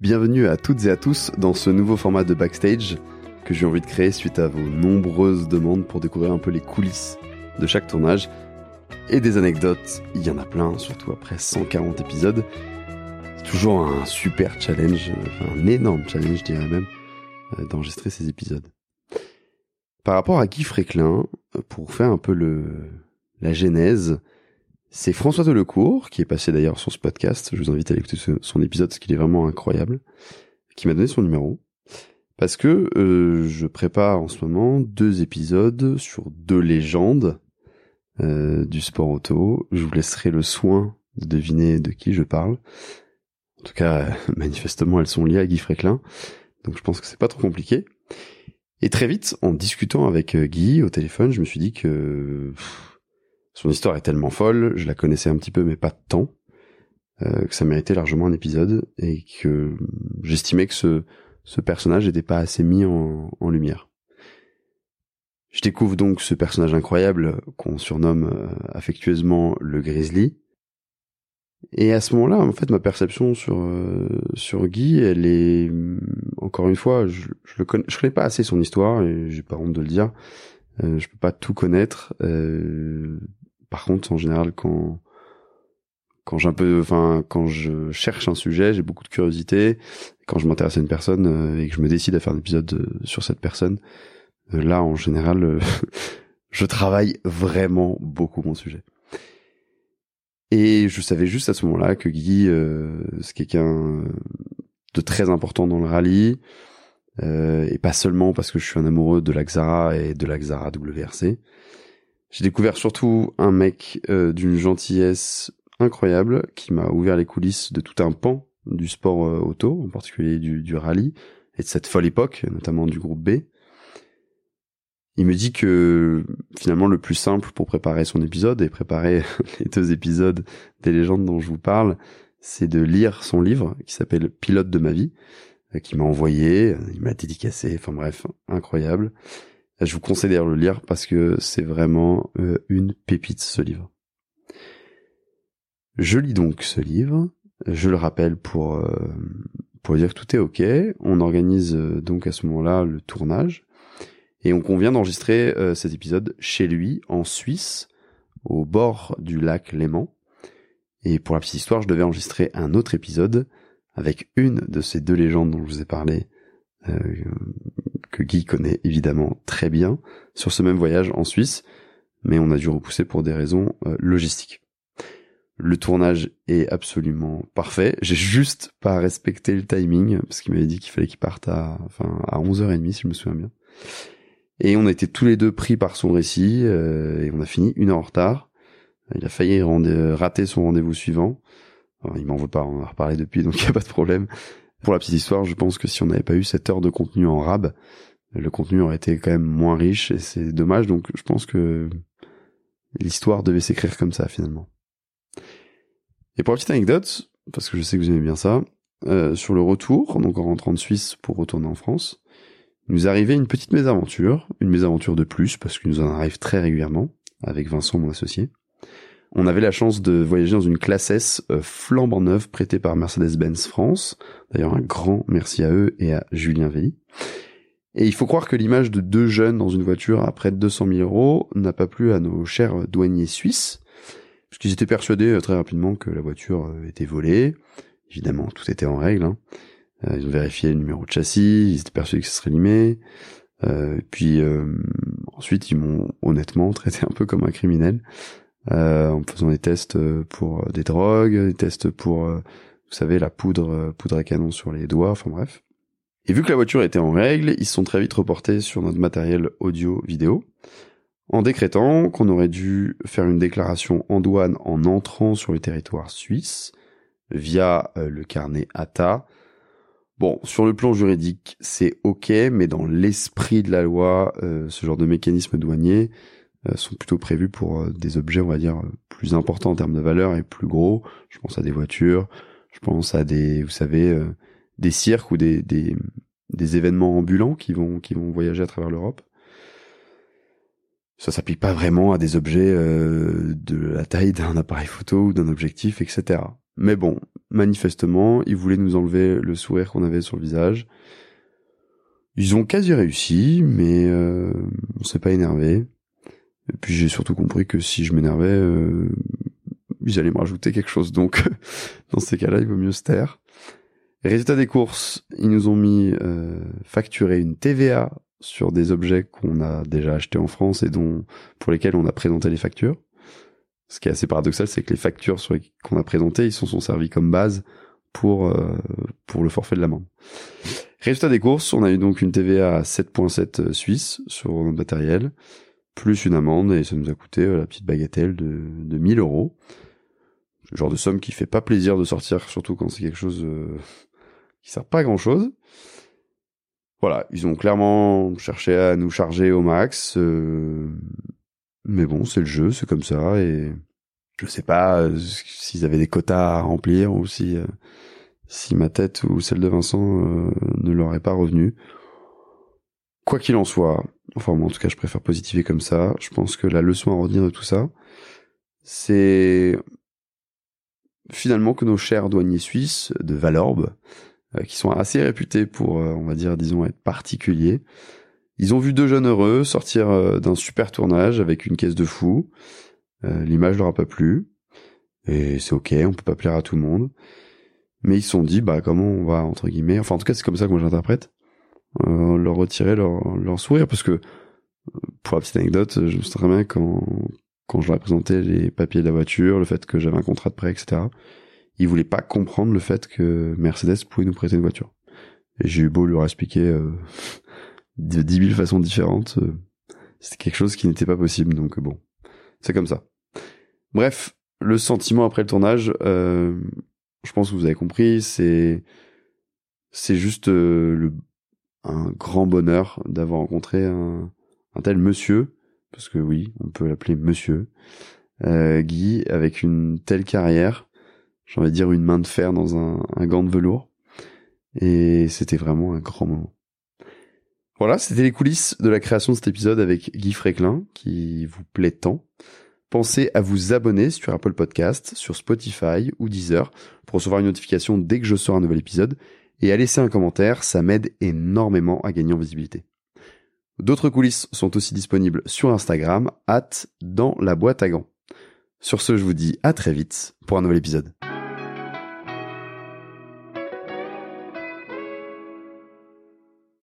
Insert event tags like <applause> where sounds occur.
Bienvenue à toutes et à tous dans ce nouveau format de backstage que j'ai envie de créer suite à vos nombreuses demandes pour découvrir un peu les coulisses de chaque tournage et des anecdotes. Il y en a plein, surtout après 140 épisodes. C'est toujours un super challenge, enfin un énorme challenge, je dirais même, euh, d'enregistrer ces épisodes. Par rapport à Guy Fréclin, pour faire un peu le, la genèse, c'est François Delecourt, qui est passé d'ailleurs sur ce podcast, je vous invite à écouter son épisode parce qu'il est vraiment incroyable, qui m'a donné son numéro. Parce que euh, je prépare en ce moment deux épisodes sur deux légendes euh, du sport auto. Je vous laisserai le soin de deviner de qui je parle. En tout cas, <laughs> manifestement, elles sont liées à Guy Fréclin. Donc je pense que c'est pas trop compliqué. Et très vite, en discutant avec euh, Guy au téléphone, je me suis dit que... Son histoire est tellement folle, je la connaissais un petit peu mais pas temps, euh, que ça méritait largement un épisode et que j'estimais que ce, ce personnage n'était pas assez mis en, en, lumière. Je découvre donc ce personnage incroyable qu'on surnomme euh, affectueusement le Grizzly. Et à ce moment-là, en fait, ma perception sur euh, sur Guy, elle est encore une fois, je, je connais pas assez son histoire et j'ai pas honte de le dire. Euh, je peux pas tout connaître. Euh, par contre, en général, quand j'ai un peu, enfin, quand je cherche un sujet, j'ai beaucoup de curiosité. Quand je m'intéresse à une personne euh, et que je me décide à faire un épisode euh, sur cette personne, euh, là, en général, <laughs> je travaille vraiment beaucoup mon sujet. Et je savais juste à ce moment-là que Guy, c'est quelqu'un de très important dans le rallye, et pas seulement parce que je suis un amoureux de la Xara et de la Xara WRC, j'ai découvert surtout un mec euh, d'une gentillesse incroyable qui m'a ouvert les coulisses de tout un pan du sport euh, auto, en particulier du, du, rallye et de cette folle époque, notamment du groupe B. Il me dit que finalement le plus simple pour préparer son épisode et préparer <laughs> les deux épisodes des légendes dont je vous parle, c'est de lire son livre qui s'appelle Pilote de ma vie, euh, qui m'a envoyé, il m'a dédicacé, enfin bref, incroyable. Je vous conseille d'ailleurs de le lire parce que c'est vraiment euh, une pépite ce livre. Je lis donc ce livre. Je le rappelle pour euh, pour dire que tout est ok. On organise euh, donc à ce moment-là le tournage et on convient d'enregistrer cet épisode chez lui en Suisse, au bord du lac Léman. Et pour la petite histoire, je devais enregistrer un autre épisode avec une de ces deux légendes dont je vous ai parlé, que Guy connaît évidemment très bien, sur ce même voyage en Suisse, mais on a dû repousser pour des raisons euh, logistiques. Le tournage est absolument parfait. J'ai juste pas respecté le timing, parce qu'il m'avait dit qu'il fallait qu'il parte à, enfin, à 11h30, si je me souviens bien. Et on a été tous les deux pris par son récit, euh, et on a fini une heure en retard. Il a failli rater son rendez-vous suivant. il m'en veut pas, on en a reparlé depuis, donc il n'y a pas de problème. Pour la petite histoire, je pense que si on n'avait pas eu cette heure de contenu en rab, le contenu aurait été quand même moins riche et c'est dommage. Donc je pense que l'histoire devait s'écrire comme ça finalement. Et pour la petite anecdote, parce que je sais que vous aimez bien ça, euh, sur le retour, donc en rentrant de Suisse pour retourner en France, nous arrivait une petite mésaventure, une mésaventure de plus parce qu'il nous en arrive très régulièrement avec Vincent, mon associé. On avait la chance de voyager dans une classe S euh, flambant neuve prêtée par Mercedes-Benz France. D'ailleurs, un grand merci à eux et à Julien Velli. Et il faut croire que l'image de deux jeunes dans une voiture à près de 200 000 euros n'a pas plu à nos chers douaniers suisses, puisqu'ils étaient persuadés euh, très rapidement que la voiture euh, était volée. Évidemment, tout était en règle. Hein. Ils ont vérifié le numéro de châssis, ils étaient persuadés que ce serait limé. Euh, puis ensuite, ils m'ont honnêtement <laughs> traité un peu comme un criminel en faisant des tests euh, pour euh, des drogues, des tests pour, vous savez, la poudre, poudre à canon sur les doigts, enfin bref. Et vu que la voiture était en règle, ils se sont très vite reportés sur notre matériel audio-vidéo, en décrétant qu'on aurait dû faire une déclaration en douane en entrant sur le territoire suisse, via le carnet ATA. Bon, sur le plan juridique, c'est ok, mais dans l'esprit de la loi, ce genre de mécanisme douanier, euh, sont plutôt prévus pour euh, des objets, on va dire, plus importants en termes de valeur et plus gros. Je pense à des voitures, je pense à des, vous savez, euh, des cirques ou des, des, des événements ambulants qui vont, qui vont voyager à travers l'Europe. Ça s'applique pas vraiment à des objets de la taille d'un appareil photo ou d'un objectif, etc. Mais bon, manifestement, ils voulaient nous enlever le sourire qu'on avait sur le visage. Ils ont quasi réussi, mais euh, on s'est pas énervé. Et puis j'ai surtout compris que si je m'énervais, euh, ils allaient me rajouter quelque chose. Donc <laughs> dans ces cas-là, il vaut mieux se taire. Résultat des courses, ils nous ont mis euh, facturer une TVA sur des objets qu'on a déjà achetés en France et dont pour lesquels on a présenté les factures. Ce qui est assez paradoxal, c'est que les factures qu'on a présentées, ils sont, servis comme base pour euh, pour le forfait de l'amende. Résultat des courses, on a eu donc une TVA à 7.7 euh, suisse sur notre matériel, plus une amende, et ça nous a coûté euh, la petite bagatelle de, de 1000 euros. Le genre de somme qui fait pas plaisir de sortir, surtout quand c'est quelque chose <laughs> qui sert pas grand chose. Voilà, ils ont clairement cherché à nous charger au max. Mais bon, c'est le jeu, c'est comme ça, et je sais pas euh, s'ils avaient des quotas à remplir ou si euh, si ma tête ou celle de Vincent euh, ne leur est pas revenue. Quoi qu'il en soit, enfin moi en tout cas je préfère positiver comme ça. Je pense que la leçon à retenir de tout ça, c'est finalement que nos chers douaniers suisses de Valorbe, qui sont assez réputés pour, on va dire, disons, être particuliers, ils ont vu deux jeunes heureux sortir euh, d'un super tournage avec une caisse de fou. Euh, l'image leur a pas plu. Et c'est ok, on peut pas plaire à tout le monde. Mais ils se sont dit, bah comment on va, entre guillemets, enfin en tout cas c'est comme ça que moi j'interprète, euh, leur retirer leur, leur sourire. Parce que, pour la petite anecdote, je me souviens bien quand, quand je leur ai présenté les papiers de la voiture, le fait que j'avais un contrat de prêt, etc. Ils voulaient pas comprendre le fait que Mercedes pouvait nous prêter une voiture. Et j'ai eu beau leur expliquer <laughs> de 10 000 façons différentes, euh, c'était quelque chose qui n'était pas possible. Donc bon, c'est comme ça. Bref, le sentiment après le tournage, euh, je pense que vous avez compris, c'est c'est juste euh, le, un grand bonheur d'avoir rencontré un, tel monsieur, parce que oui, on peut l'appeler monsieur, euh, Guy, avec une telle carrière, j'ai envie de dire une main de fer dans un, un gant de velours, et c'était vraiment un grand moment. Voilà, c'était les coulisses de la création de cet épisode avec Guy Fréclin, qui vous plaît tant. Pensez à vous abonner sur Apple Podcast, sur Spotify ou Deezer pour recevoir une notification dès que je sors un nouvel épisode et à laisser un commentaire, ça m'aide énormément à gagner en visibilité. D'autres coulisses sont aussi disponibles sur Instagram, at dans la boîte à gants. Sur ce, je vous dis à très vite pour un nouvel épisode.